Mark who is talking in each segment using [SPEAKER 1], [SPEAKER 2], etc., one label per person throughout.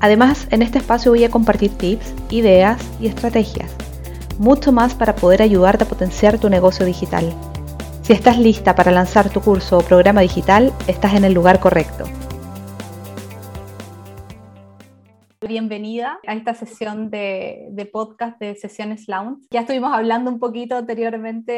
[SPEAKER 1] Además, en este espacio voy a compartir tips, ideas y estrategias. Mucho más para poder ayudarte a potenciar tu negocio digital. Si estás lista para lanzar tu curso o programa digital, estás en el lugar correcto. Bienvenida a esta sesión de, podcast de Sesiones Lounge. Ya estuvimos hablando un poquito anteriormente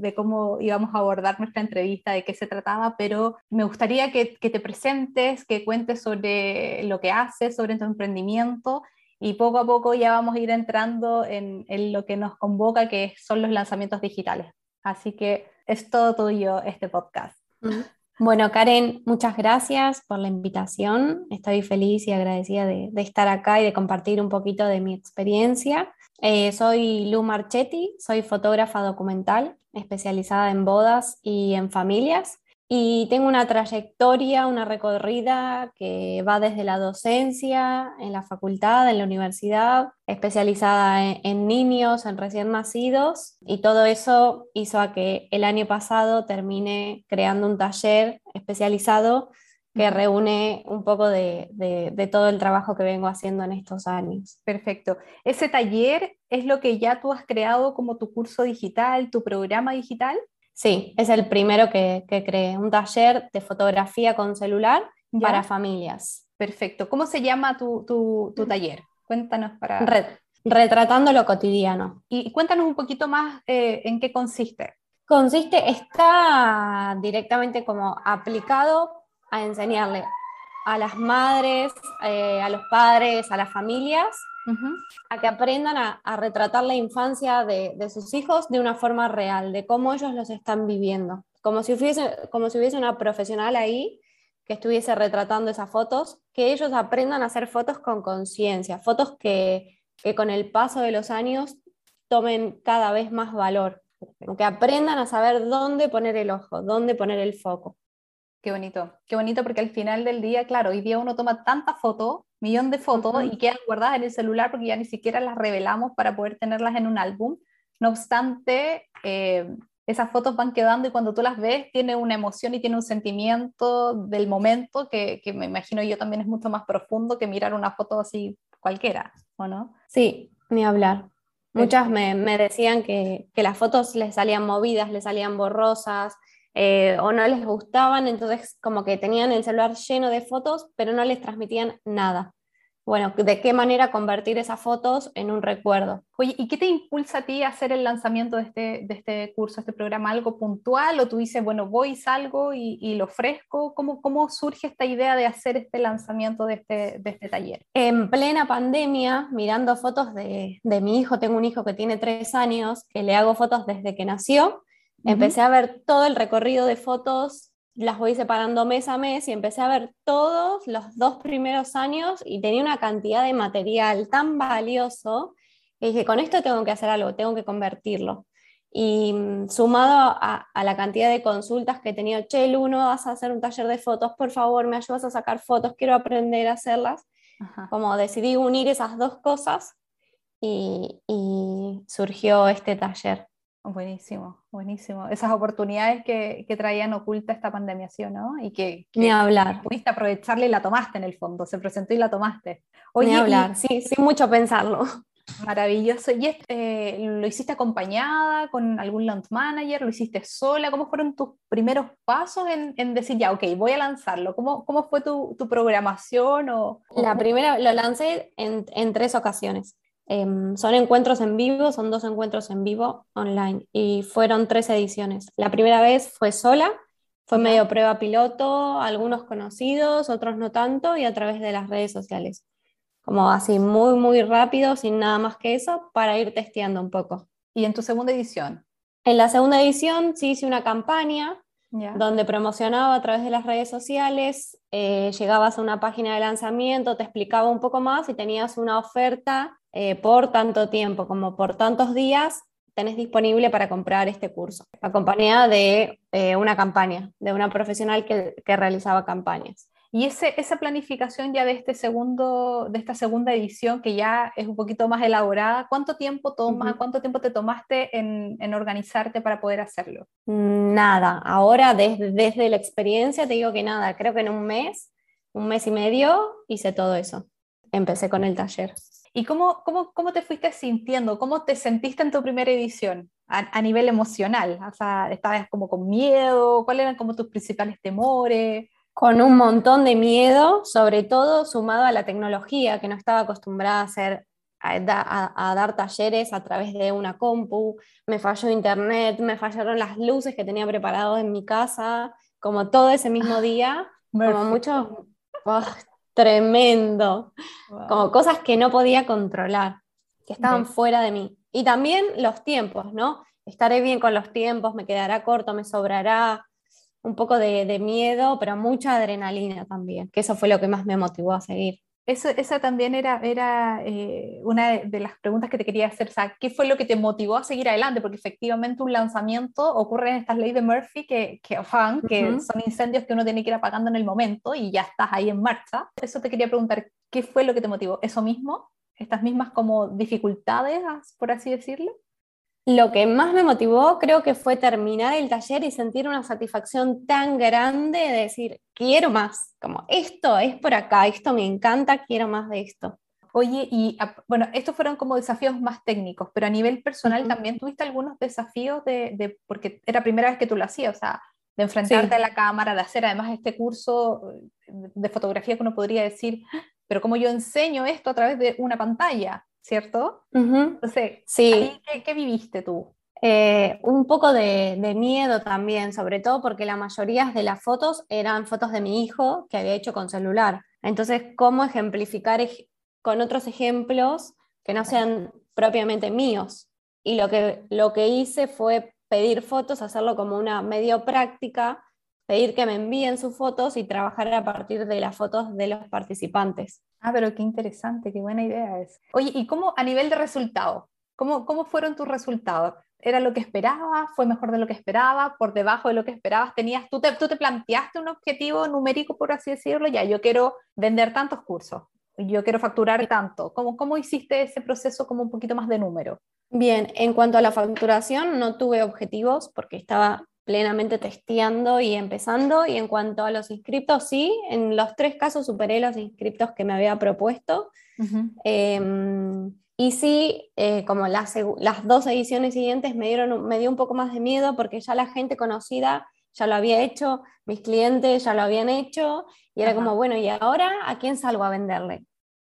[SPEAKER 1] de, cómo íbamos a abordar nuestra entrevista, de qué se trataba, pero me gustaría que, te presentes, que cuentes sobre lo que haces, sobre tu emprendimiento y poco a poco ya vamos a ir entrando en, lo que nos convoca, que son los lanzamientos digitales. Así que es todo tuyo este podcast.
[SPEAKER 2] Bueno, Karen, muchas gracias por la invitación. Estoy feliz y agradecida de, estar acá y de compartir un poquito de mi experiencia. Eh, soy Lu Marchetti, soy fotógrafa documental especializada en bodas y en familias y tengo una trayectoria, una recorrida que va desde la docencia en la facultad, en la universidad, especializada en, niños, en recién nacidos, y todo eso hizo a que el año pasado termine creando un taller especializado que reúne un poco de, de, todo el trabajo que vengo haciendo en estos años.
[SPEAKER 1] Perfecto. Ese taller es lo que ya tú has creado como tu curso digital, tu programa digital.
[SPEAKER 2] Sí, es el primero que, que creé, un taller de fotografía con celular para familias.
[SPEAKER 1] Perfecto. ¿Cómo se llama tu, tu, tu taller? Cuéntanos para...
[SPEAKER 2] retratando lo cotidiano.
[SPEAKER 1] Y cuéntanos un poquito más eh, en qué consiste.
[SPEAKER 2] Consiste, está directamente como aplicado a enseñarle a las madres, eh, a los padres, a las familias, a que aprendan a, retratar la infancia de, sus hijos de una forma real, de cómo ellos los están viviendo. Como si, hubiese, como si hubiese una profesional ahí que estuviese retratando esas fotos, que ellos aprendan a hacer fotos con conciencia, fotos que, que con el paso de los años tomen cada vez más valor, que aprendan a saber dónde poner el ojo, dónde poner el foco.
[SPEAKER 1] Qué bonito, qué bonito porque al final del día, claro, hoy día uno toma tantas fotos, millón de fotos y quedan guardadas en el celular porque ya ni siquiera las revelamos para poder tenerlas en un álbum. No obstante, eh, esas fotos van quedando y cuando tú las ves tiene una emoción y tiene un sentimiento del momento que, que me imagino yo también es mucho más profundo que mirar una foto así cualquiera, ¿o no?
[SPEAKER 2] Sí, ni hablar. Muchas me, me decían que, que, las fotos les salían movidas, les salían borrosas, eh, o no les gustaban, entonces como que tenían el celular lleno de fotos, pero no les transmitían nada. Bueno, ¿de qué manera convertir esas fotos en un recuerdo?
[SPEAKER 1] Oye, ¿y qué te impulsa a ti a hacer el lanzamiento de este, de este curso, este programa? ¿Algo puntual? ¿O tú dices, bueno, voy, salgo y, y lo ofrezco? ¿Cómo, ¿Cómo surge esta idea de hacer este lanzamiento de este, de este taller?
[SPEAKER 2] En plena pandemia, mirando fotos de, de mi hijo, tengo un hijo que tiene tres años, que le hago fotos desde que nació, Empecé a ver todo el recorrido de fotos, las voy separando mes a mes y empecé a ver todos los dos primeros años y tenía una cantidad de material tan valioso que dije, con esto tengo que hacer algo, tengo que convertirlo. Y mm, sumado a, la cantidad de consultas que he tenido, che, Lu, vas a hacer un taller de fotos, por favor, me ayudas a sacar fotos, quiero aprender a hacerlas. Como decidí unir esas dos cosas y surgió este taller.
[SPEAKER 1] Buenísimo, buenísimo. Esas oportunidades que, que traían oculta esta pandemia, ¿sí o no? Y que,
[SPEAKER 2] Ni hablar.
[SPEAKER 1] pudiste aprovecharla y la tomaste en el fondo, se presentó y la tomaste.
[SPEAKER 2] Ni hablar, sí, sin mucho pensarlo.
[SPEAKER 1] Maravilloso. ¿Y este, lo hiciste acompañada con algún launch manager? ¿Lo hiciste sola? ¿Cómo fueron tus primeros pasos en, en decir, ya, ok, voy a lanzarlo? ¿Cómo, cómo fue tu, tu programación? O,
[SPEAKER 2] La primera lo lancé en, en tres ocasiones. Em, son encuentros en vivo, son dos encuentros en vivo online y fueron tres ediciones. La primera vez fue sola, fue medio prueba piloto, algunos conocidos, otros no tanto y a través de las redes sociales. Como así, muy, muy rápido, sin nada más que eso, para ir testeando un poco.
[SPEAKER 1] ¿Y en tu segunda edición?
[SPEAKER 2] En la segunda edición sí hice una campaña donde promocionaba a través de las redes sociales, eh, llegabas a una página de lanzamiento, te explicaba un poco más y tenías una oferta eh, por tanto tiempo como por tantos días tenés disponible para comprar este curso, acompañada de eh, una campaña, de una profesional que, que realizaba campañas.
[SPEAKER 1] Y ese, esa planificación ya de, este segundo, de esta segunda edición, que ya es un poquito más elaborada, ¿cuánto tiempo toma, cuánto tiempo te tomaste en, en, organizarte para poder hacerlo?
[SPEAKER 2] Nada, ahora desde, desde la experiencia te digo que nada, creo que en un mes, un mes y medio hice todo eso. Empecé con el taller.
[SPEAKER 1] ¿Y cómo, cómo, cómo te fuiste sintiendo? ¿Cómo te sentiste en tu primera edición a, a nivel emocional? O sea, ¿estabas como con miedo? ¿Cuáles eran como tus principales temores?
[SPEAKER 2] con un montón de miedo, sobre todo sumado a la tecnología, que no estaba acostumbrada a hacer a, dar talleres a través de una compu, me falló internet, me fallaron las luces que tenía preparado en mi casa, como todo ese mismo día, como mucho, oh, tremendo, como cosas que no podía controlar, que estaban fuera de mí. Y también los tiempos, ¿no? Estaré bien con los tiempos, me quedará corto, me sobrará, un poco de, miedo, pero mucha adrenalina también, que eso fue lo que más me motivó a seguir.
[SPEAKER 1] Eso, esa también era, era eh, una de, las preguntas que te quería hacer, o sea, ¿qué fue lo que te motivó a seguir adelante? Porque efectivamente un lanzamiento ocurre en estas leyes de Murphy que, que, que son incendios que uno tiene que ir apagando en el momento y ya estás ahí en marcha. Eso te quería preguntar, ¿qué fue lo que te motivó? ¿Eso mismo? ¿Estas mismas como dificultades, por así decirlo?
[SPEAKER 2] Lo que más me motivó creo que fue terminar el taller y sentir una satisfacción tan grande de decir, quiero más, como esto es por acá, esto me encanta, quiero más de esto.
[SPEAKER 1] Oye, y ah, bueno, estos fueron como desafíos más técnicos, pero a nivel personal también tuviste algunos desafíos de, porque era la primera vez que tú lo hacías, o sea, de enfrentarte a la cámara, de hacer además este curso de fotografía que uno podría decir, ah, pero ¿cómo yo enseño esto a través de una pantalla? ¿Cierto? Entonces, sí. ¿qué, viviste tú?
[SPEAKER 2] Eh, un poco de, miedo también, sobre todo porque la mayoría de las fotos eran fotos de mi hijo que había hecho con celular. Entonces, ¿cómo ejemplificar con otros ejemplos que no sean propiamente míos? Y lo que, lo que hice fue pedir fotos, hacerlo como una medio práctica, pedir que me envíen sus fotos y trabajar a partir de las fotos de los participantes.
[SPEAKER 1] Ah, pero qué interesante, qué buena idea es. Oye, ¿y cómo a nivel de resultado? ¿Cómo, cómo fueron tus resultados? ¿Era lo que esperabas? ¿Fue mejor de lo que esperabas? ¿Por debajo de lo que esperabas? ¿Tenías, tú, te, ¿Tú te planteaste un objetivo numérico, por así decirlo? Ya, yo quiero vender tantos cursos, yo quiero facturar tanto. ¿Cómo, ¿Cómo hiciste ese proceso como un poquito más de número?
[SPEAKER 2] Bien, en cuanto a la facturación, no tuve objetivos porque estaba plenamente testeando y empezando. Y en cuanto a los inscriptos, sí, en los tres casos superé los inscriptos que me había propuesto. Em, y sí, eh, como las, las, dos ediciones siguientes me, dieron, me dio un poco más de miedo porque ya la gente conocida ya lo había hecho, mis clientes ya lo habían hecho, y era como, bueno, ¿y ahora a quién salgo a venderle?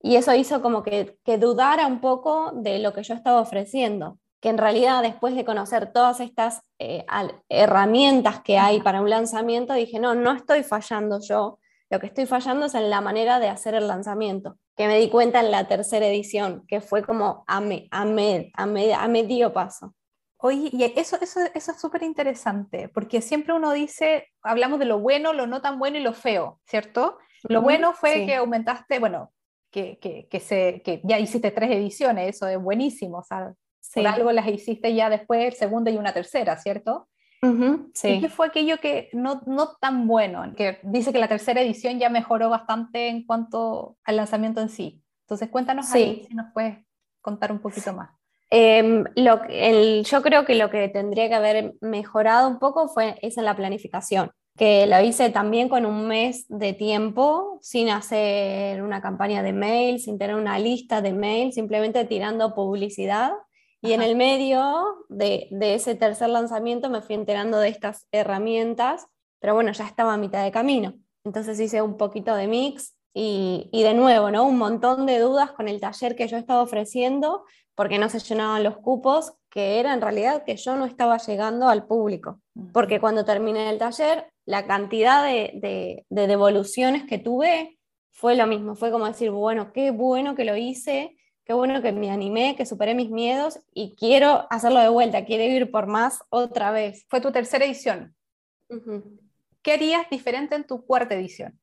[SPEAKER 2] Y eso hizo como que, que dudara un poco de lo que yo estaba ofreciendo que en realidad después de conocer todas estas eh, herramientas que hay para un lanzamiento, dije, no, no estoy fallando yo, lo que estoy fallando es en la manera de hacer el lanzamiento, que me di cuenta en la tercera edición, que fue como a, me, a, a, medio paso.
[SPEAKER 1] Oye, y eso, eso, eso es súper interesante, porque siempre uno dice, hablamos de lo bueno, lo no tan bueno y lo feo, ¿cierto? Lo bueno fue que aumentaste, bueno, que, que, que, se, que ya hiciste tres ediciones, eso es buenísimo, o sea, por algo las hiciste ya después, segunda y una tercera, ¿cierto? sí. ¿Y qué fue aquello que no, no tan bueno? Que dice que la tercera edición ya mejoró bastante en cuanto al lanzamiento en sí. Entonces cuéntanos ahí si nos puedes contar un poquito más.
[SPEAKER 2] Em, lo, el, yo creo que lo que tendría que haber mejorado un poco fue esa la planificación, que lo hice también con un mes de tiempo, sin hacer una campaña de mail, sin tener una lista de mail, simplemente tirando publicidad y en el medio de, ese tercer lanzamiento me fui enterando de estas herramientas, pero bueno, ya estaba a mitad de camino. Entonces hice un poquito de mix y, de nuevo, ¿no? Un montón de dudas con el taller que yo estaba ofreciendo porque no se llenaban los cupos, que era en realidad que yo no estaba llegando al público. Porque cuando terminé el taller, la cantidad de, de devoluciones que tuve fue lo mismo. Fue como decir, bueno, qué bueno que lo hice, qué bueno que me animé, que superé mis miedos y quiero hacerlo de vuelta, quiero ir por más otra vez.
[SPEAKER 1] Fue tu tercera edición. ¿Qué harías diferente en tu cuarta edición?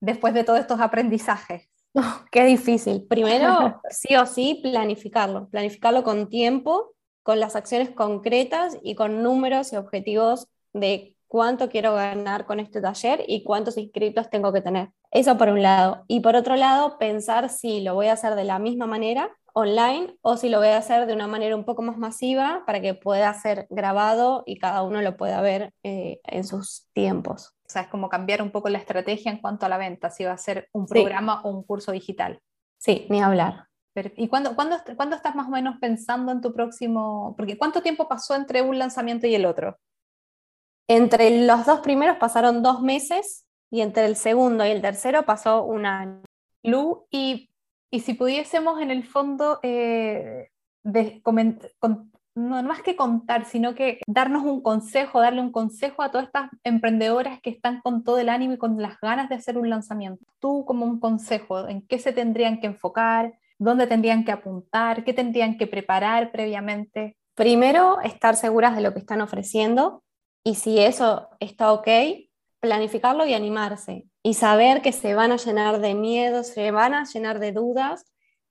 [SPEAKER 1] Después de todos estos aprendizajes.
[SPEAKER 2] qué difícil. Primero, sí o sí, planificarlo. Planificarlo con tiempo, con las acciones concretas y con números y objetivos de cuánto quiero ganar con este taller y cuántos inscritos tengo que tener. Eso por un lado. Y por otro lado, pensar si lo voy a hacer de la misma manera online o si lo voy a hacer de una manera un poco más masiva para que pueda ser grabado y cada uno lo pueda ver eh, en sus tiempos.
[SPEAKER 1] O sea, es como cambiar un poco la estrategia en cuanto a la venta, si va a ser un programa o un curso digital.
[SPEAKER 2] Sí, ni hablar.
[SPEAKER 1] ¿Y cuándo, cuándo, cuándo estás más o menos pensando en tu próximo? Porque ¿cuánto tiempo pasó entre un lanzamiento y el otro?
[SPEAKER 2] Entre los dos primeros pasaron dos meses y entre el segundo y el tercero pasó un año.
[SPEAKER 1] Lu, y y si pudiésemos en el fondo eh, no más que contar, sino que darnos un consejo, darle un consejo a todas estas emprendedoras que están con todo el ánimo y con las ganas de hacer un lanzamiento. Tú como un consejo, ¿en qué se tendrían que enfocar? ¿Dónde tendrían que apuntar? ¿Qué tendrían que preparar previamente?
[SPEAKER 2] Primero, estar seguras de lo que están ofreciendo y si eso está ok, planificarlo y animarse y saber que se van a llenar de miedos, se van a llenar de dudas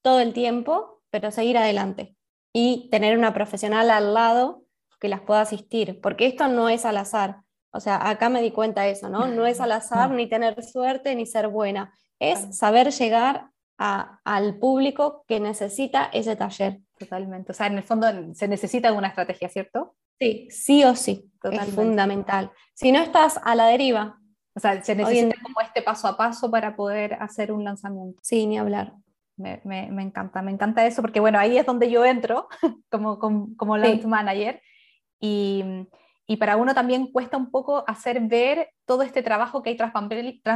[SPEAKER 2] todo el tiempo, pero seguir adelante y tener una profesional al lado que las pueda asistir, porque esto no es al azar. O sea, acá me di cuenta de eso, ¿no? No es al azar ni tener suerte ni ser buena, es saber llegar al público que necesita ese taller.
[SPEAKER 1] Totalmente. O sea, en el fondo se necesita una estrategia, ¿cierto?
[SPEAKER 2] Sí, sí o sí, es fundamental. Si no estás a la deriva.
[SPEAKER 1] O sea, se necesita como este paso a paso para poder hacer un lanzamiento.
[SPEAKER 2] Sí, ni hablar.
[SPEAKER 1] Me, me, me encanta, me encanta eso, porque bueno, ahí es donde yo entro como, como, como launch manager. Y, y, para uno también cuesta un poco hacer ver todo este trabajo que hay tras,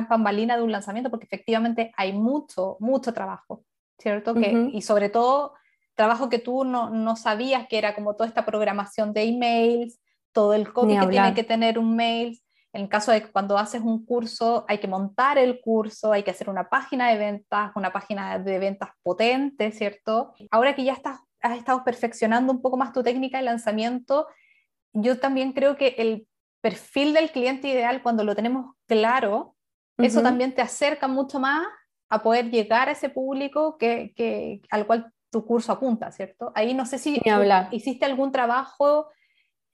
[SPEAKER 1] bambalina de un lanzamiento, porque efectivamente hay mucho, mucho trabajo, ¿cierto? que, y sobre todo trabajo que tú no, no, sabías que era como toda esta programación de emails, todo el copy que tiene que tener un mail. En el caso de cuando haces un curso, hay que montar el curso, hay que hacer una página de ventas, una página de ventas potente, ¿cierto? Ahora que ya estás, has estado perfeccionando un poco más tu técnica de lanzamiento, yo también creo que el perfil del cliente ideal, cuando lo tenemos claro, eso también te acerca mucho más a poder llegar a ese público que, que, al cual tu curso apunta, ¿cierto? Ahí no sé si hiciste algún trabajo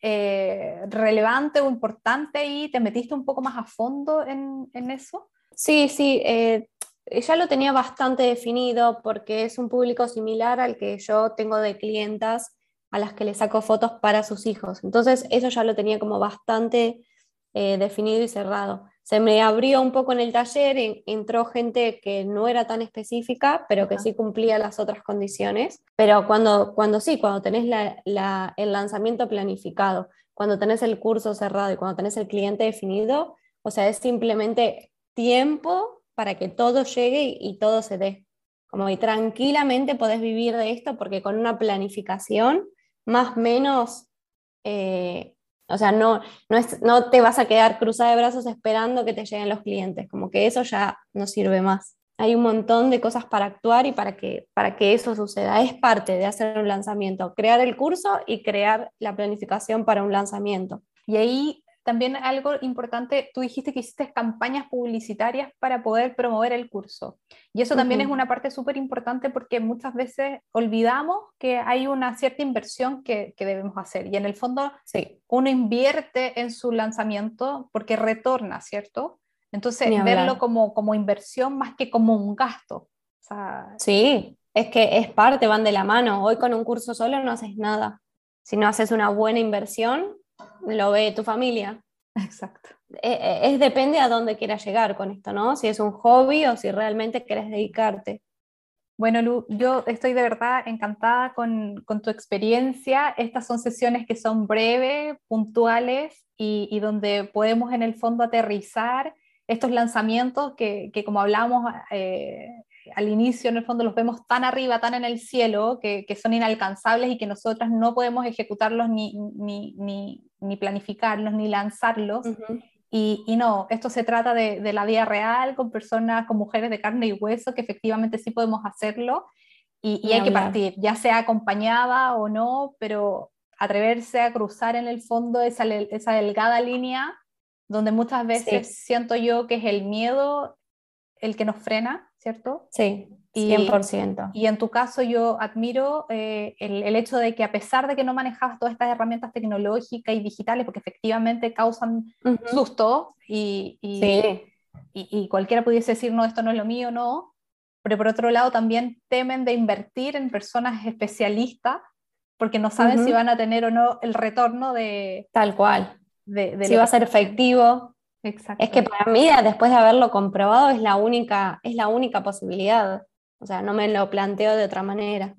[SPEAKER 1] eh, relevante o importante y te metiste un poco más a fondo en, eso.
[SPEAKER 2] Sí, sí, eh, ya lo tenía bastante definido porque es un público similar al que yo tengo de clientas a las que le saco fotos para sus hijos. Entonces, eso ya lo tenía como bastante eh, definido y cerrado se me abrió un poco en el taller, entró gente que no era tan específica, pero que sí cumplía las otras condiciones. Pero cuando, cuando sí, cuando tenés el lanzamiento planificado, cuando tenés el curso cerrado y cuando tenés el cliente definido, o sea, es simplemente tiempo para que todo llegue y, todo se dé. Como y tranquilamente podés vivir de esto porque con una planificación, más o menos, eh, o sea, no, no, es, no te vas a quedar cruzada de brazos esperando que te lleguen los clientes, como que eso ya no sirve más. Hay un montón de cosas para actuar y para que, para que eso suceda. Es parte de hacer un lanzamiento, crear el curso y crear la planificación para un lanzamiento.
[SPEAKER 1] Y ahí también algo importante, tú dijiste que hiciste campañas publicitarias para poder promover el curso. Y eso también es una parte súper importante porque muchas veces olvidamos que hay una cierta inversión que, que debemos hacer. Y en el fondo, sí. uno invierte en su lanzamiento porque retorna, ¿cierto? Entonces, verlo como, como inversión más que como un gasto.
[SPEAKER 2] sí, es que es parte, van de la mano. Hoy con un curso solo no haces nada. Si no haces una buena inversión, lo ve tu familia.
[SPEAKER 1] Exacto.
[SPEAKER 2] E, e, es, depende a dónde quieras llegar con esto, ¿no? Si es un hobby o si realmente quieres dedicarte.
[SPEAKER 1] Bueno, Lu, yo estoy de verdad encantada con, con, tu experiencia. Estas son sesiones que son breves, puntuales y, y, donde podemos en el fondo aterrizar estos lanzamientos que, que como hablamos eh, al inicio, en el fondo los vemos tan arriba, tan en el cielo, que, que son inalcanzables y que nosotras no podemos ejecutarlos ni, ni, ni, ni planificarlos, ni lanzarlos. y, y, no, esto se trata de, de, la vida real, con personas, con mujeres de carne y hueso, que efectivamente sí podemos hacerlo. Y, y hay que partir, ya sea acompañada o no, pero atreverse a cruzar en el fondo esa, esa delgada línea donde muchas veces siento yo que es el miedo el que nos frena, ¿cierto?
[SPEAKER 2] Sí, 100%.
[SPEAKER 1] Y, y en tu caso yo admiro eh, el, hecho de que a pesar de que no manejabas todas estas herramientas tecnológicas y digitales, porque efectivamente causan susto y, y, y, cualquiera pudiese decir, no, esto no es lo mío, no, pero por otro lado también temen de invertir en personas especialistas porque no saben si van a tener o no el retorno de...
[SPEAKER 2] Tal cual. De, si va a ser efectivo. Exacto. Es que para mí, después de haberlo comprobado, es la única, es la única posibilidad. O sea, no me lo planteo de otra manera.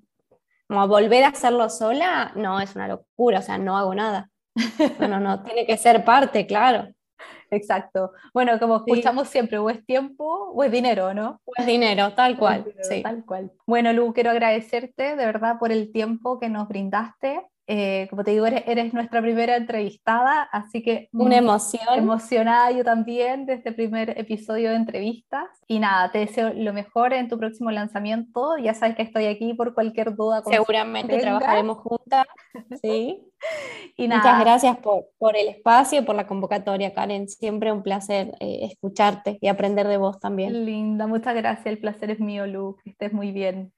[SPEAKER 2] Como volver a hacerlo sola, no, es una locura, o sea, no hago nada. No, no, no, tiene que ser parte, claro.
[SPEAKER 1] Exacto. Bueno, como escuchamos siempre, o es tiempo o es dinero, ¿no?
[SPEAKER 2] O es dinero, tal cual. sí.
[SPEAKER 1] Tal cual. Bueno, Lu, quiero agradecerte de verdad por el tiempo que nos brindaste. Eh, como te digo, eres, nuestra primera entrevistada, así que...
[SPEAKER 2] Una emoción.
[SPEAKER 1] Emocionada yo también de este primer episodio de entrevistas. Y nada, te deseo lo mejor en tu próximo lanzamiento. Ya sabes que estoy aquí por cualquier duda.
[SPEAKER 2] Seguramente trabajaremos juntas. Sí. y Muchas gracias por, por, el espacio, por la convocatoria, Karen. Siempre un placer eh, escucharte y aprender de vos también.
[SPEAKER 1] Linda, muchas gracias. El placer es mío, Lu. Que estés muy bien.